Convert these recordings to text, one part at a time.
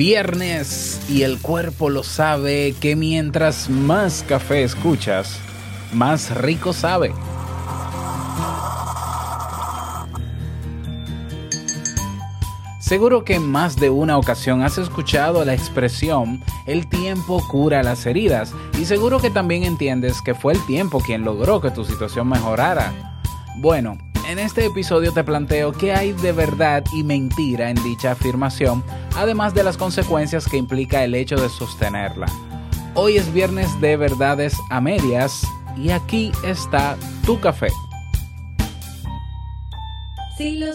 viernes y el cuerpo lo sabe que mientras más café escuchas, más rico sabe. Seguro que en más de una ocasión has escuchado la expresión el tiempo cura las heridas y seguro que también entiendes que fue el tiempo quien logró que tu situación mejorara. Bueno, en este episodio te planteo qué hay de verdad y mentira en dicha afirmación, además de las consecuencias que implica el hecho de sostenerla. Hoy es viernes de verdades a medias y aquí está tu café. Si lo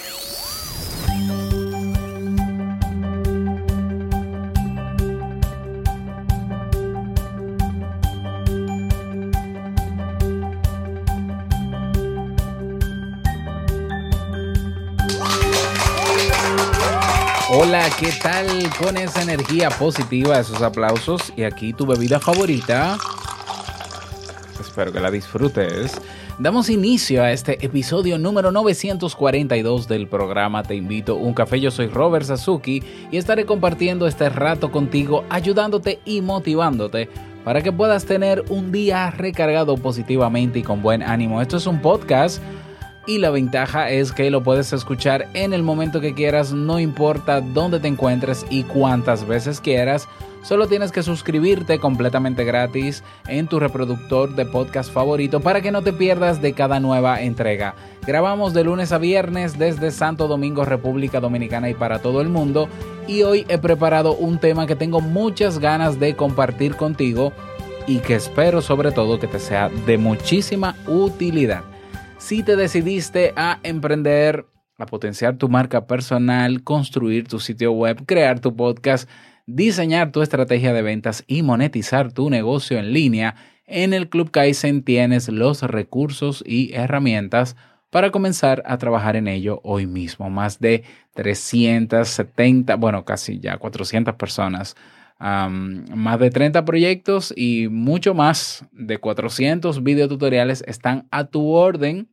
Hola, ¿qué tal con esa energía positiva, esos aplausos? Y aquí tu bebida favorita. Espero que la disfrutes. Damos inicio a este episodio número 942 del programa Te invito a un café. Yo soy Robert Sasuki y estaré compartiendo este rato contigo, ayudándote y motivándote para que puedas tener un día recargado positivamente y con buen ánimo. Esto es un podcast y la ventaja es que lo puedes escuchar en el momento que quieras, no importa dónde te encuentres y cuántas veces quieras. Solo tienes que suscribirte completamente gratis en tu reproductor de podcast favorito para que no te pierdas de cada nueva entrega. Grabamos de lunes a viernes desde Santo Domingo, República Dominicana y para todo el mundo. Y hoy he preparado un tema que tengo muchas ganas de compartir contigo y que espero sobre todo que te sea de muchísima utilidad si te decidiste a emprender, a potenciar tu marca personal, construir tu sitio web, crear tu podcast, diseñar tu estrategia de ventas y monetizar tu negocio en línea, en el Club Kaizen tienes los recursos y herramientas para comenzar a trabajar en ello hoy mismo. Más de 370, bueno, casi ya 400 personas, más de 30 proyectos y mucho más de 400 videotutoriales están a tu orden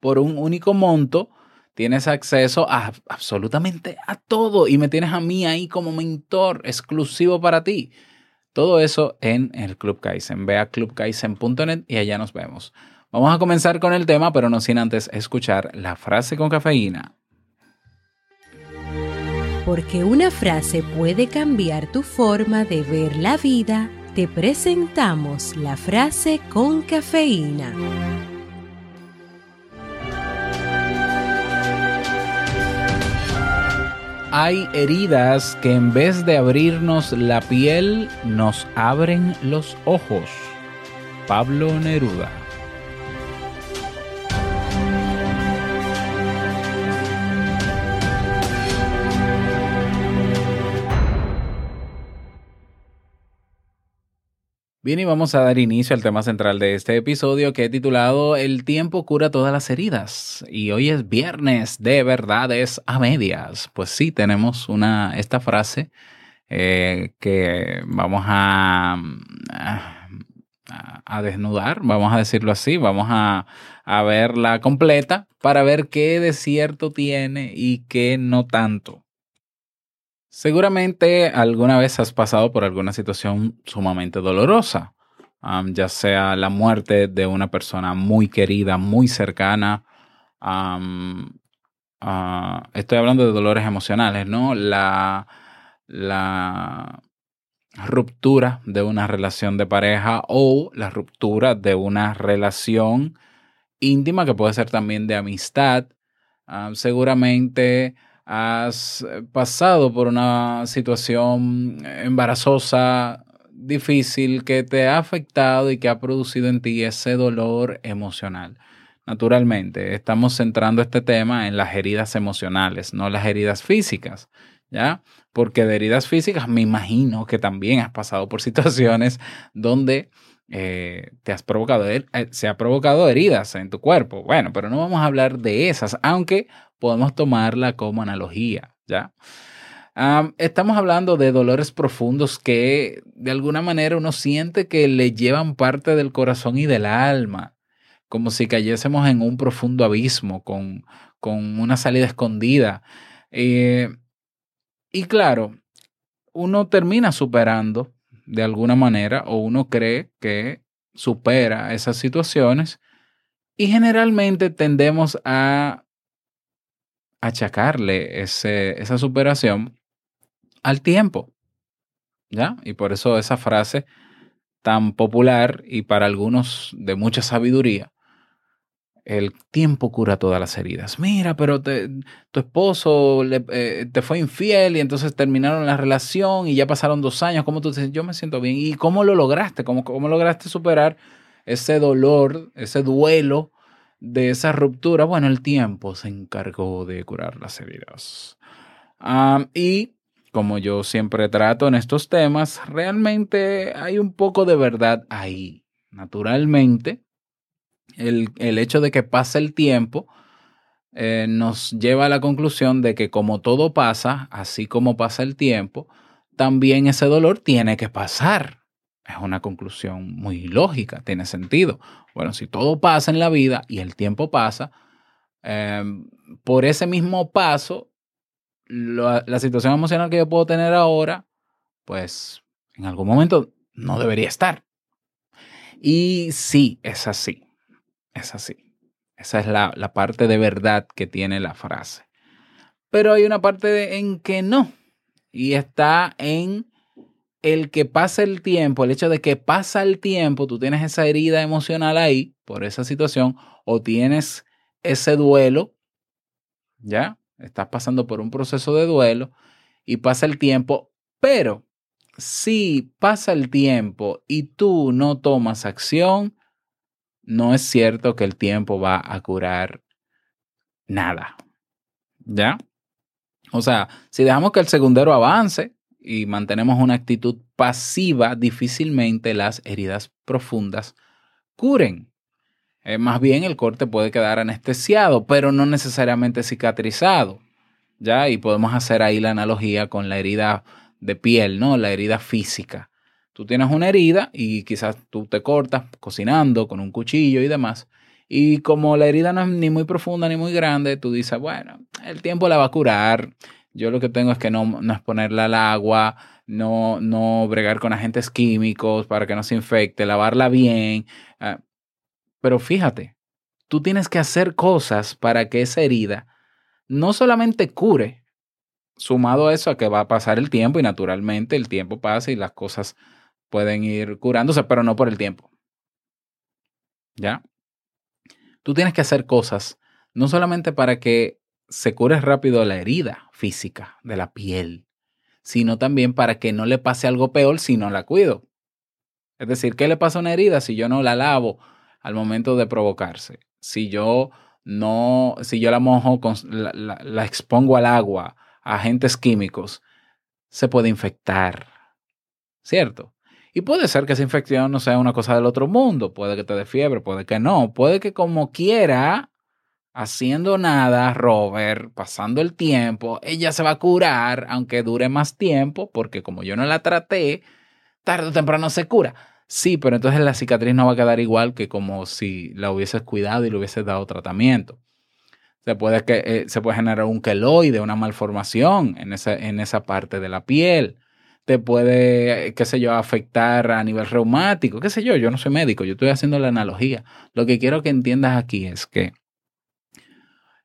por un único monto, tienes acceso a absolutamente a todo y me tienes a mí ahí como mentor exclusivo para ti. Todo eso en el Club Kaizen. Ve a clubkaizen.net y allá nos vemos. Vamos a comenzar con el tema, pero no sin antes escuchar la frase con cafeína. Porque una frase puede cambiar tu forma de ver la vida, te presentamos la frase con cafeína. hay heridas que en vez de abrirnos la piel, nos abren los ojos. Pablo Neruda. Bien, y vamos a dar inicio al tema central de este episodio que he titulado El tiempo cura todas las heridas. Y hoy es viernes de verdades a medias. Pues sí, tenemos una, esta frase eh, que vamos a, a, desnudar, vamos a decirlo así, vamos a, a verla completa para ver qué de cierto tiene y qué no tanto. Seguramente alguna vez has pasado por alguna situación sumamente dolorosa, ya sea la muerte de una persona muy querida, muy cercana. Ah, estoy hablando de dolores emocionales, ¿no? La, la ruptura de una relación de pareja o la ruptura de una relación íntima que puede ser también de amistad. seguramente has pasado por una situación embarazosa difícil que te ha afectado y que ha producido en ti ese dolor emocional. Naturalmente, estamos centrando este tema en las heridas emocionales, no las heridas físicas, ¿ya? Porque de heridas físicas me imagino que también has pasado por situaciones donde eh, te has provocado, eh, se ha provocado heridas en tu cuerpo. Bueno, pero no vamos a hablar de esas, aunque podemos tomarla como analogía, ¿ya? estamos hablando de dolores profundos que de alguna manera uno siente que le llevan parte del corazón y del alma, como si cayésemos en un profundo abismo con, con una salida escondida. Eh, y claro, uno termina superando de alguna manera o uno cree que supera esas situaciones y generalmente tendemos a achacarle ese, esa superación al tiempo. ¿Ya? Y por eso esa frase tan popular y para algunos de mucha sabiduría, el tiempo cura todas las heridas. Mira, pero tu esposo eh, te fue infiel y entonces terminaron la relación y ya pasaron dos años. ¿Cómo tú dices? Yo me siento bien. ¿Y cómo lo lograste? ¿Cómo, cómo lograste superar ese dolor, ese duelo de esa ruptura? Bueno, el tiempo se encargó de curar las heridas. Y como yo siempre trato en estos temas, realmente hay un poco de verdad ahí. Naturalmente, el, hecho de que pase el tiempo eh, nos lleva a la conclusión de que como todo pasa, así como pasa el tiempo, también ese dolor tiene que pasar. Es una conclusión muy lógica, tiene sentido. Bueno, si todo pasa en la vida y el tiempo pasa, eh, por ese mismo paso la, situación emocional que yo puedo tener ahora, pues en algún momento no debería estar. Y sí, es así. Es así. Esa es la, la parte de verdad que tiene la frase. Pero hay una parte en que no. Y está en el que pasa el tiempo, el hecho de que pasa el tiempo, tú tienes esa herida emocional ahí por esa situación o tienes ese duelo, ¿ya? estás pasando por un proceso de duelo y pasa el tiempo, pero si pasa el tiempo y tú no tomas acción, no es cierto que el tiempo va a curar nada. ¿Ya? O sea, si dejamos que el segundero avance y mantenemos una actitud pasiva, difícilmente las heridas profundas curen. Eh, más bien el corte puede quedar anestesiado, pero no necesariamente cicatrizado. ¿Ya? Y podemos hacer ahí la analogía con la herida de piel, ¿no? La herida física. Tú tienes una herida y quizás tú te cortas cocinando con un cuchillo y demás. Y como la herida no es ni muy profunda ni muy grande, tú dices, bueno, el tiempo la va a curar. Yo lo que tengo es que no, no exponerla al agua, no, no bregar con agentes químicos para que no se infecte, lavarla bien. Ah, pero fíjate, tú tienes que hacer cosas para que esa herida no solamente cure, sumado a eso a que va a pasar el tiempo y naturalmente el tiempo pasa y las cosas pueden ir curándose, pero no por el tiempo. ¿Ya? Tú tienes que hacer cosas no solamente para que se cure rápido la herida física de la piel, sino también para que no le pase algo peor si no la cuido. Es decir, ¿qué le pasa a una herida si yo no la lavo al momento de provocarse. Si yo no, si yo la mojo, la, expongo al agua, a agentes químicos, se puede infectar. ¿Cierto? Y puede ser que esa infección no sea una cosa del otro mundo, puede que te dé fiebre, puede que no, puede que como quiera, haciendo nada, Robert, pasando el tiempo, ella se va a curar, aunque dure más tiempo, porque como yo no la traté, tarde o temprano se cura. Sí, pero entonces la cicatriz no va a quedar igual que como si la hubieses cuidado y le hubieses dado tratamiento. Se puede, que, eh, se puede generar un queloide, una malformación en esa, en esa parte de la piel. Te puede, qué sé yo, afectar a nivel reumático, qué sé yo, yo no soy médico, yo estoy haciendo la analogía. Lo que quiero que entiendas aquí es que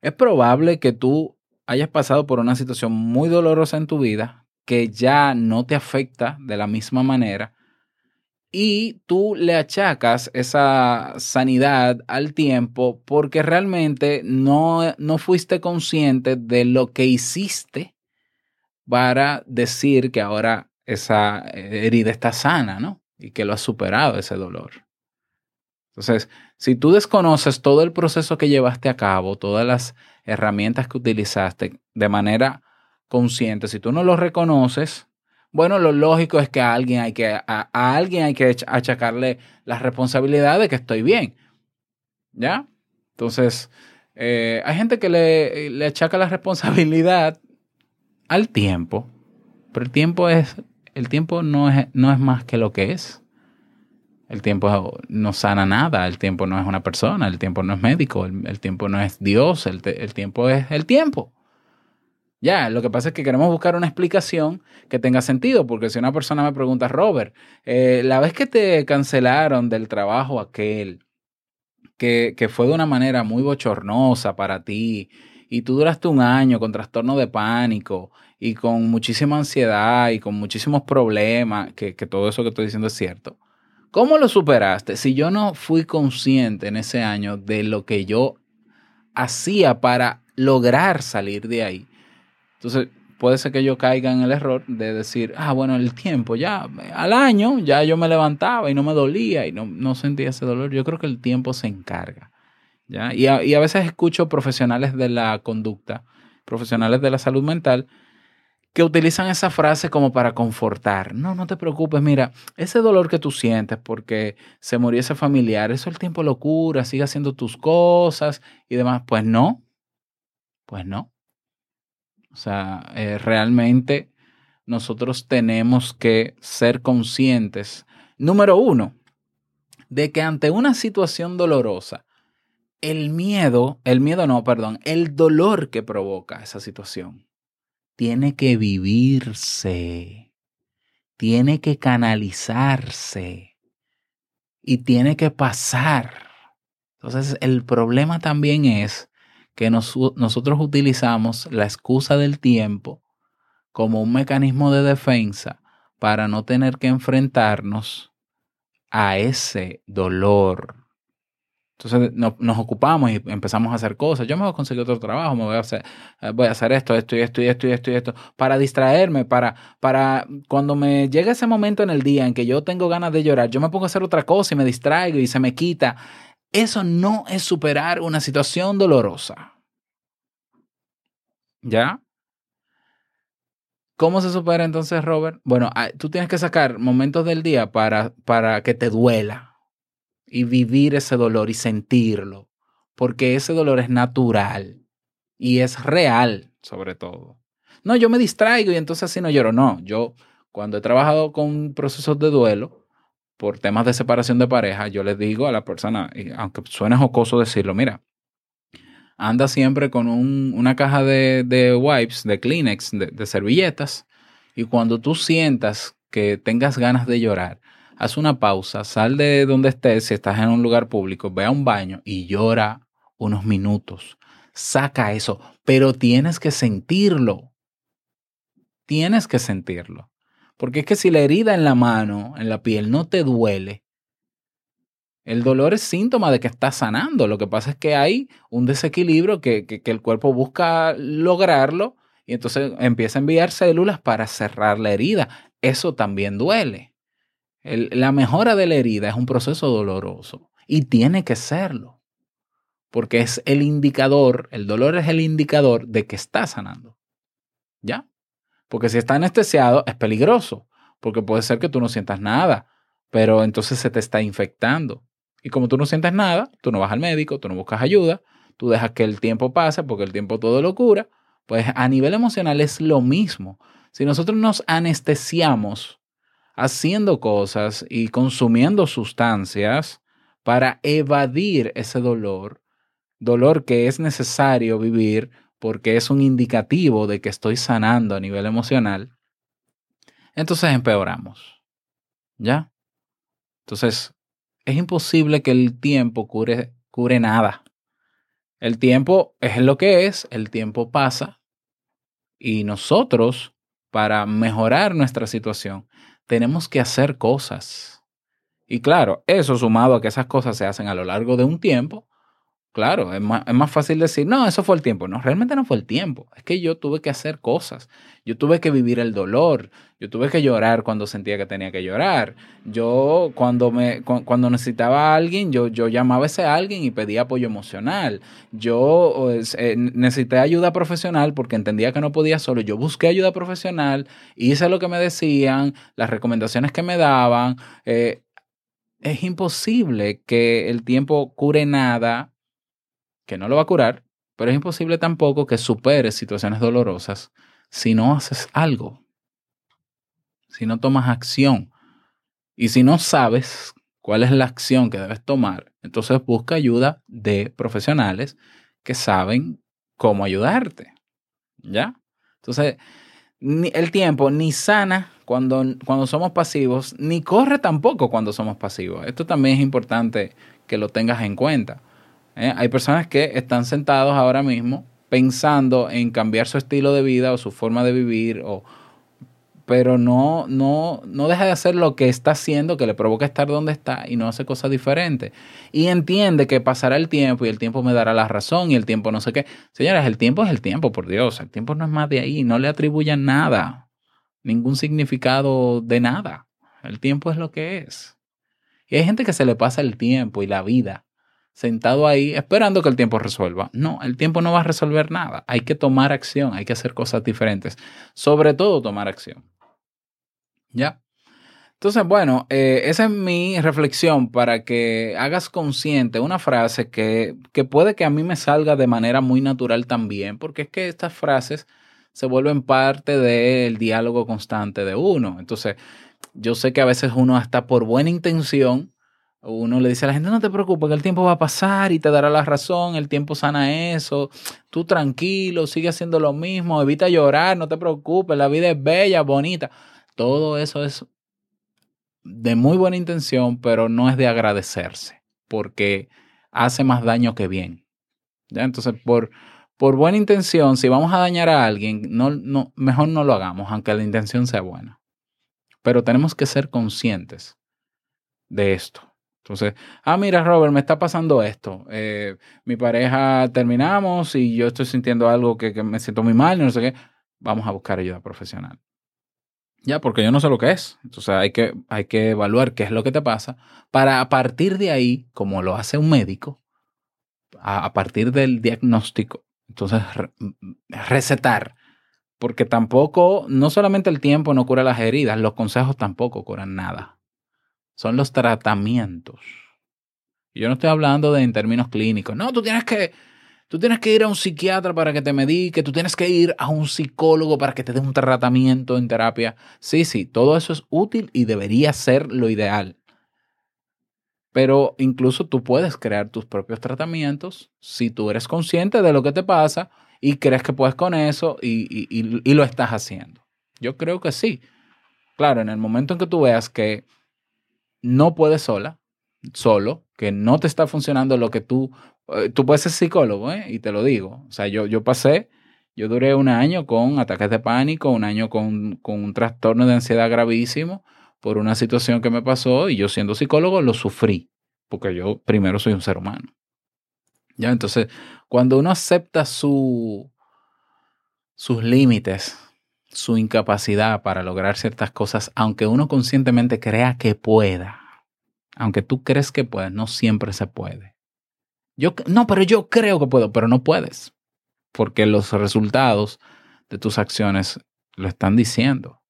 es probable que tú hayas pasado por una situación muy dolorosa en tu vida que ya no te afecta de la misma manera y tú le achacas esa sanidad al tiempo porque realmente no, no fuiste consciente de lo que hiciste para decir que ahora esa herida está sana, ¿no? Y que lo has superado ese dolor. Entonces, si tú desconoces todo el proceso que llevaste a cabo, todas las herramientas que utilizaste de manera consciente, si tú no lo reconoces, bueno, lo lógico es que a alguien hay que, a, alguien hay que achacarle la responsabilidad de que estoy bien. ¿Ya? Entonces, eh, hay gente que le, le achaca la responsabilidad al tiempo, pero el tiempo es, el tiempo no es, no es más que lo que es. El tiempo no sana nada, el tiempo no es una persona, el tiempo no es médico, el, tiempo no es Dios, el, tiempo es el tiempo. Ya, lo que pasa es que queremos buscar una explicación que tenga sentido, porque si una persona me pregunta, Robert, eh, la vez que te cancelaron del trabajo aquel, que, que, fue de una manera muy bochornosa para ti, y tú duraste un año con trastorno de pánico y con muchísima ansiedad y con muchísimos problemas, que, que todo eso que estoy diciendo es cierto. ¿Cómo lo superaste? Si yo no fui consciente en ese año de lo que yo hacía para lograr salir de ahí, entonces, puede ser que yo caiga en el error de decir, ah, bueno, el tiempo, ya al año, ya yo me levantaba y no me dolía y no, no sentía ese dolor. Yo creo que el tiempo se encarga. ¿ya? Y, a, y a veces escucho profesionales de la conducta, profesionales de la salud mental, que utilizan esa frase como para confortar. No, no te preocupes, mira, ese dolor que tú sientes porque se murió ese familiar, eso el tiempo lo cura, sigue haciendo tus cosas y demás. Pues no, pues no. O sea, eh, realmente nosotros tenemos que ser conscientes, número uno, de que ante una situación dolorosa, el miedo, el miedo no, perdón, el dolor que provoca esa situación, tiene que vivirse, tiene que canalizarse y tiene que pasar. Entonces, el problema también es que nosotros utilizamos la excusa del tiempo como un mecanismo de defensa para no tener que enfrentarnos a ese dolor. Entonces nos ocupamos y empezamos a hacer cosas. Yo me voy a conseguir otro trabajo, me voy a hacer, eh, voy a hacer esto, esto y esto y esto y esto y esto, para distraerme, para, para cuando me llega ese momento en el día en que yo tengo ganas de llorar, yo me pongo a hacer otra cosa y me distraigo y se me quita. Eso no es superar una situación dolorosa. ¿Ya? ¿Cómo se supera entonces, Robert? Bueno, ah, tú tienes que sacar momentos del día para, para que te duela y vivir ese dolor y sentirlo, porque ese dolor es natural y es real, sobre todo. No, yo me distraigo y entonces así no lloro. No, yo cuando he trabajado con procesos de duelo por temas de separación de pareja, yo les digo a la persona, aunque suene jocoso decirlo, mira, anda siempre con una caja de, wipes, de Kleenex, de, servilletas, y cuando tú sientas que tengas ganas de llorar, haz una pausa, sal de donde estés, si estás en un lugar público, ve a un baño y llora unos minutos. Saca eso, pero tienes que sentirlo. Tienes que sentirlo. Porque es que si la herida en la mano, en la piel, no te duele, el dolor es síntoma de que está sanando. Lo que pasa es que hay un desequilibrio que, el cuerpo busca lograrlo y entonces empieza a enviar células para cerrar la herida. Eso también duele. La mejora de la herida es un proceso doloroso y tiene que serlo. Porque es el indicador, el dolor es el indicador de que está sanando. ¿Ya? Porque si está anestesiado es peligroso, porque puede ser que tú no sientas nada, pero entonces se te está infectando. Y como tú no sientes nada, tú no vas al médico, tú no buscas ayuda, tú dejas que el tiempo pase porque el tiempo todo lo cura, pues a nivel emocional es lo mismo. Si nosotros nos anestesiamos haciendo cosas y consumiendo sustancias para evadir ese dolor, dolor que es necesario vivir porque es un indicativo de que estoy sanando a nivel emocional, entonces empeoramos. ¿Ya? Entonces, es imposible que el tiempo cure, cure nada. El tiempo es lo que es, el tiempo pasa y nosotros, para mejorar nuestra situación, tenemos que hacer cosas. Y claro, eso sumado a que esas cosas se hacen a lo largo de un tiempo, Claro, es más, es más, fácil decir, no, eso fue el tiempo. No, realmente no fue el tiempo. Es que yo tuve que hacer cosas. Yo tuve que vivir el dolor. Yo tuve que llorar cuando sentía que tenía que llorar. Yo, cuando, me, cuando necesitaba a alguien, yo, yo llamaba a ese alguien y pedía apoyo emocional. Yo eh, necesité ayuda profesional porque entendía que no podía solo. Yo busqué ayuda profesional, hice lo que me decían, las recomendaciones que me daban. Eh, es imposible que el tiempo cure nada que no lo va a curar, pero es imposible tampoco que superes situaciones dolorosas si no haces algo, si no tomas acción. Y si no sabes cuál es la acción que debes tomar, entonces busca ayuda de profesionales que saben cómo ayudarte. ¿Ya? Entonces, el tiempo ni sana cuando, cuando somos pasivos, ni corre tampoco cuando somos pasivos. Esto también es importante que lo tengas en cuenta. ¿Eh? Hay personas que están sentados ahora mismo pensando en cambiar su estilo de vida o su forma de vivir, pero no, no, no deja de hacer lo que está haciendo, que le provoca estar donde está y no hace cosas diferentes. Y entiende que pasará el tiempo y el tiempo me dará la razón y el tiempo no sé qué. Señores, el tiempo es el tiempo, por Dios. El tiempo no es más de ahí. No le atribuyan nada, ningún significado de nada. El tiempo es lo que es. Y hay gente que se le pasa el tiempo y la vida sentado ahí esperando que el tiempo resuelva. No, el tiempo no va a resolver nada. Hay que tomar acción, hay que hacer cosas diferentes. Sobre todo tomar acción. ¿Ya? Entonces, bueno, eh, esa es mi reflexión para que hagas consciente una frase que, que puede que a mí me salga de manera muy natural también, porque es que estas frases se vuelven parte del diálogo constante de uno. Entonces, yo sé que a veces uno hasta por buena intención uno le dice a la gente, no te preocupes, que el tiempo va a pasar y te dará la razón, el tiempo sana eso, tú tranquilo, sigue haciendo lo mismo, evita llorar, no te preocupes, la vida es bella, bonita. Todo eso es de muy buena intención, pero no es de agradecerse, porque hace más daño que bien. ¿Ya? Entonces, por, por buena intención, si vamos a dañar a alguien, no, no, mejor no lo hagamos, aunque la intención sea buena. Pero tenemos que ser conscientes de esto. Entonces, ah, mira, Robert, me está pasando esto. Eh, mi pareja terminamos y yo estoy sintiendo algo que, me siento muy mal, no sé qué. Vamos a buscar ayuda profesional. Ya, porque yo no sé lo que es. Entonces hay que, hay que evaluar qué es lo que te pasa para a partir de ahí, como lo hace un médico, a, partir del diagnóstico, entonces recetar. Porque tampoco, no solamente el tiempo no cura las heridas, los consejos tampoco curan nada son los tratamientos. Yo no estoy hablando de en términos clínicos. No, tú tienes que, tú tienes que ir a un psiquiatra para que te medique, tú tienes que ir a un psicólogo para que te dé un tratamiento en terapia. Sí, sí, todo eso es útil y debería ser lo ideal. Pero incluso tú puedes crear tus propios tratamientos si tú eres consciente de lo que te pasa y crees que puedes con eso y, y, y lo estás haciendo. Yo creo que sí. Claro, en el momento en que tú veas que no puedes sola, solo, que no te está funcionando lo que tú, eh, tú puedes ser psicólogo, ¿eh? y te lo digo. O sea, yo, yo pasé, yo duré un año con ataques de pánico, un año con, con un trastorno de ansiedad gravísimo por una situación que me pasó y yo siendo psicólogo lo sufrí, porque yo primero soy un ser humano. Ya, entonces, cuando uno acepta su, sus límites, su incapacidad para lograr ciertas cosas, aunque uno conscientemente crea que pueda. Aunque tú crees que puedes, no siempre se puede. Yo, no, pero yo creo que puedo, pero no puedes. Porque los resultados de tus acciones lo están diciendo.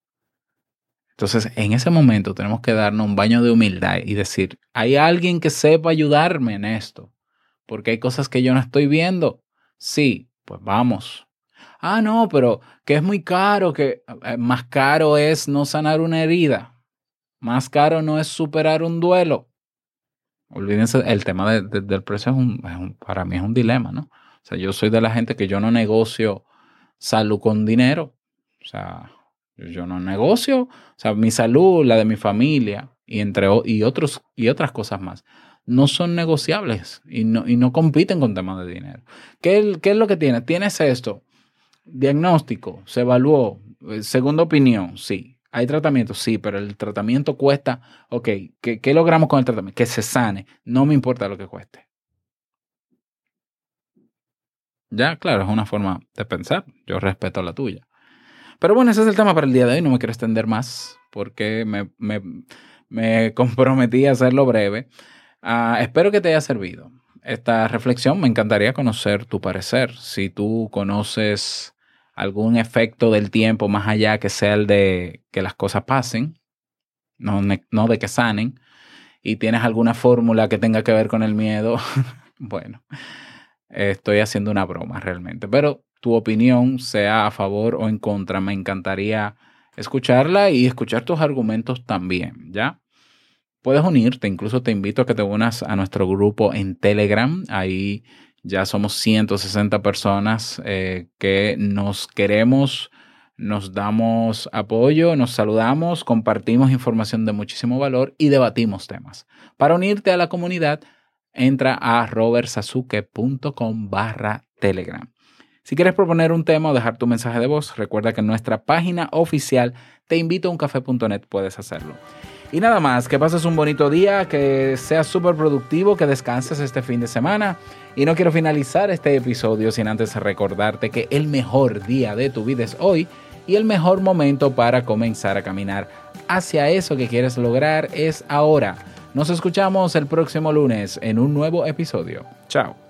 Entonces, en ese momento tenemos que darnos un baño de humildad y decir, hay alguien que sepa ayudarme en esto, porque hay cosas que yo no estoy viendo. Sí, pues vamos, ah, no, pero que es muy caro, que eh, más caro es no sanar una herida, más caro no es superar un duelo. Olvídense, el tema del precio es un, para mí es un dilema, ¿no? O sea, yo soy de la gente que yo no negocio salud con dinero. O sea, yo no negocio, o sea, mi salud, la de mi familia y entre y otros y otras cosas más no son negociables y no, y no compiten con temas de dinero. ¿Qué, ¿Qué, es lo que tienes? Tienes esto, Diagnóstico, se evaluó. Eh, segunda opinión, sí. ¿Hay tratamiento? Sí, pero el tratamiento cuesta, ok, ¿qué, logramos con el tratamiento? Que se sane. No me importa lo que cueste. Ya, claro, es una forma de pensar. Yo respeto la tuya. Pero bueno, ese es el tema para el día de hoy. No me quiero extender más porque me, me, comprometí a hacerlo breve. Ah, espero que te haya servido esta reflexión. Me encantaría conocer tu parecer. Si tú conoces algún efecto del tiempo más allá que sea el de que las cosas pasen, no, no de que sanen, y tienes alguna fórmula que tenga que ver con el miedo, bueno, estoy haciendo una broma realmente. Pero tu opinión, sea a favor o en contra, me encantaría escucharla y escuchar tus argumentos también, ¿ya? Puedes unirte, incluso te invito a que te unas a nuestro grupo en Telegram. Ahí ya somos 160 personas eh, que nos queremos, nos damos apoyo, nos saludamos, compartimos información de muchísimo valor y debatimos temas. Para unirte a la comunidad, entra a robertsazuke.com barra Telegram. Si quieres proponer un tema o dejar tu mensaje de voz, recuerda que en nuestra página oficial te invito a uncafé.net puedes hacerlo. Y nada más, que pases un bonito día, que seas súper productivo, que descanses este fin de semana. Y no quiero finalizar este episodio sin antes recordarte que el mejor día de tu vida es hoy y el mejor momento para comenzar a caminar hacia eso que quieres lograr es ahora. Nos escuchamos el próximo lunes en un nuevo episodio. Chao.